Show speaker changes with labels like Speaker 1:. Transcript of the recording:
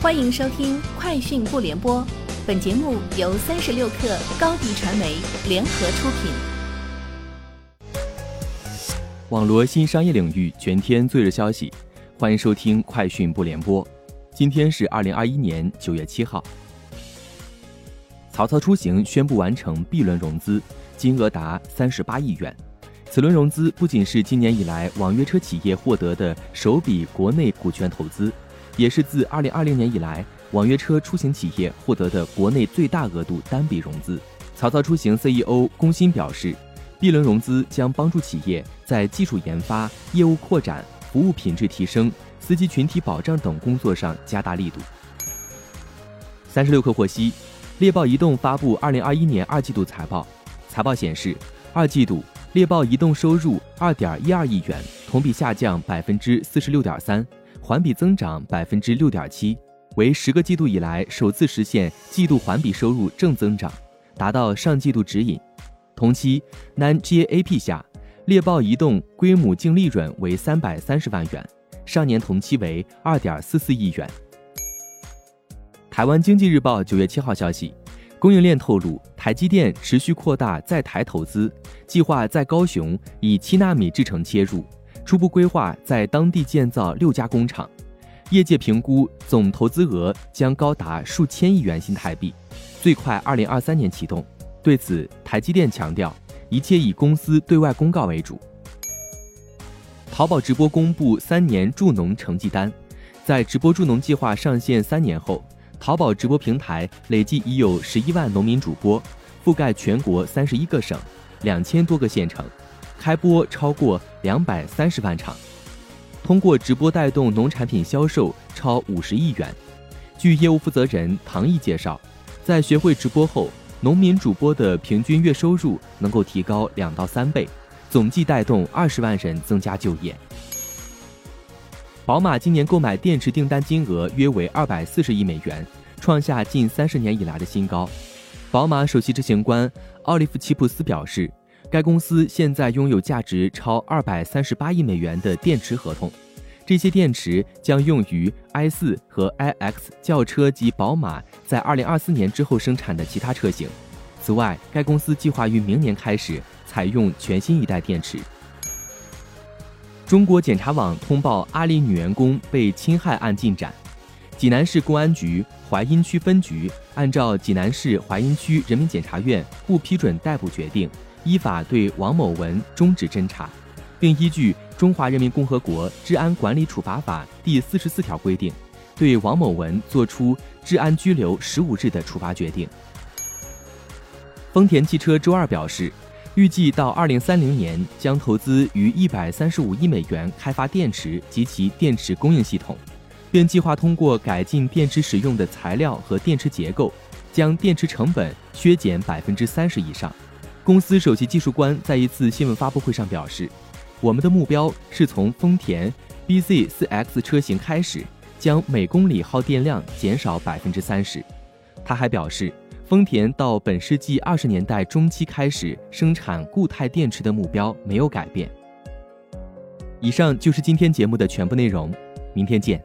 Speaker 1: 欢迎收听《快讯不联播》，本节目由三十六克高低传媒联合出品。
Speaker 2: 网罗新商业领域全天最热消息，欢迎收听《快讯不联播》。今天是二零二一年九月七号。曹操出行宣布完成 B 轮融资，金额达三十八亿元。此轮融资不仅是今年以来网约车企业获得的首笔国内股权投资。也是自二零二零年以来，网约车出行企业获得的国内最大额度单笔融资。曹操出行 CEO 龚鑫表示，B 轮融资将帮助企业在技术研发、业务扩展、服务品质提升、司机群体保障等工作上加大力度。三十六氪获悉，猎豹移动发布二零二一年二季度财报，财报显示，二季度猎豹移动收入二点一二亿元，同比下降百分之四十六点三。环比增长百分之六点七，为十个季度以来首次实现季度环比收入正增长，达到上季度指引。同期，Nan GAAP 下，猎豹移动规模净利润为三百三十万元，上年同期为二点四四亿元。台湾经济日报九月七号消息，供应链透露，台积电持续扩大在台投资，计划在高雄以七纳米制程切入。初步规划在当地建造六家工厂，业界评估总投资额将高达数千亿元新台币，最快二零二三年启动。对此，台积电强调，一切以公司对外公告为主。淘宝直播公布三年助农成绩单，在直播助农计划上线三年后，淘宝直播平台累计已有十一万农民主播，覆盖全国三十一个省，两千多个县城。开播超过两百三十万场，通过直播带动农产品销售超五十亿元。据业务负责人唐毅介绍，在学会直播后，农民主播的平均月收入能够提高两到三倍，总计带动二十万人增加就业。宝马今年购买电池订单金额约为二百四十亿美元，创下近三十年以来的新高。宝马首席执行官奥利弗·齐普斯表示。该公司现在拥有价值超二百三十八亿美元的电池合同，这些电池将用于 i 四和 iX 轿车及宝马在二零二四年之后生产的其他车型。此外，该公司计划于明年开始采用全新一代电池。中国检察网通报阿里女员工被侵害案进展，济南市公安局淮阴区分局按照济南市淮阴区人民检察院不批准逮捕决定。依法对王某文终止侦查，并依据《中华人民共和国治安管理处罚法》第四十四条规定，对王某文作出治安拘留十五日的处罚决定。丰田汽车周二表示，预计到二零三零年将投资逾一百三十五亿美元开发电池及其电池供应系统，并计划通过改进电池使用的材料和电池结构，将电池成本削减百分之三十以上。公司首席技术官在一次新闻发布会上表示：“我们的目标是从丰田 BZ4X 车型开始，将每公里耗电量减少百分之三十。”他还表示，丰田到本世纪二十年代中期开始生产固态电池的目标没有改变。以上就是今天节目的全部内容，明天见。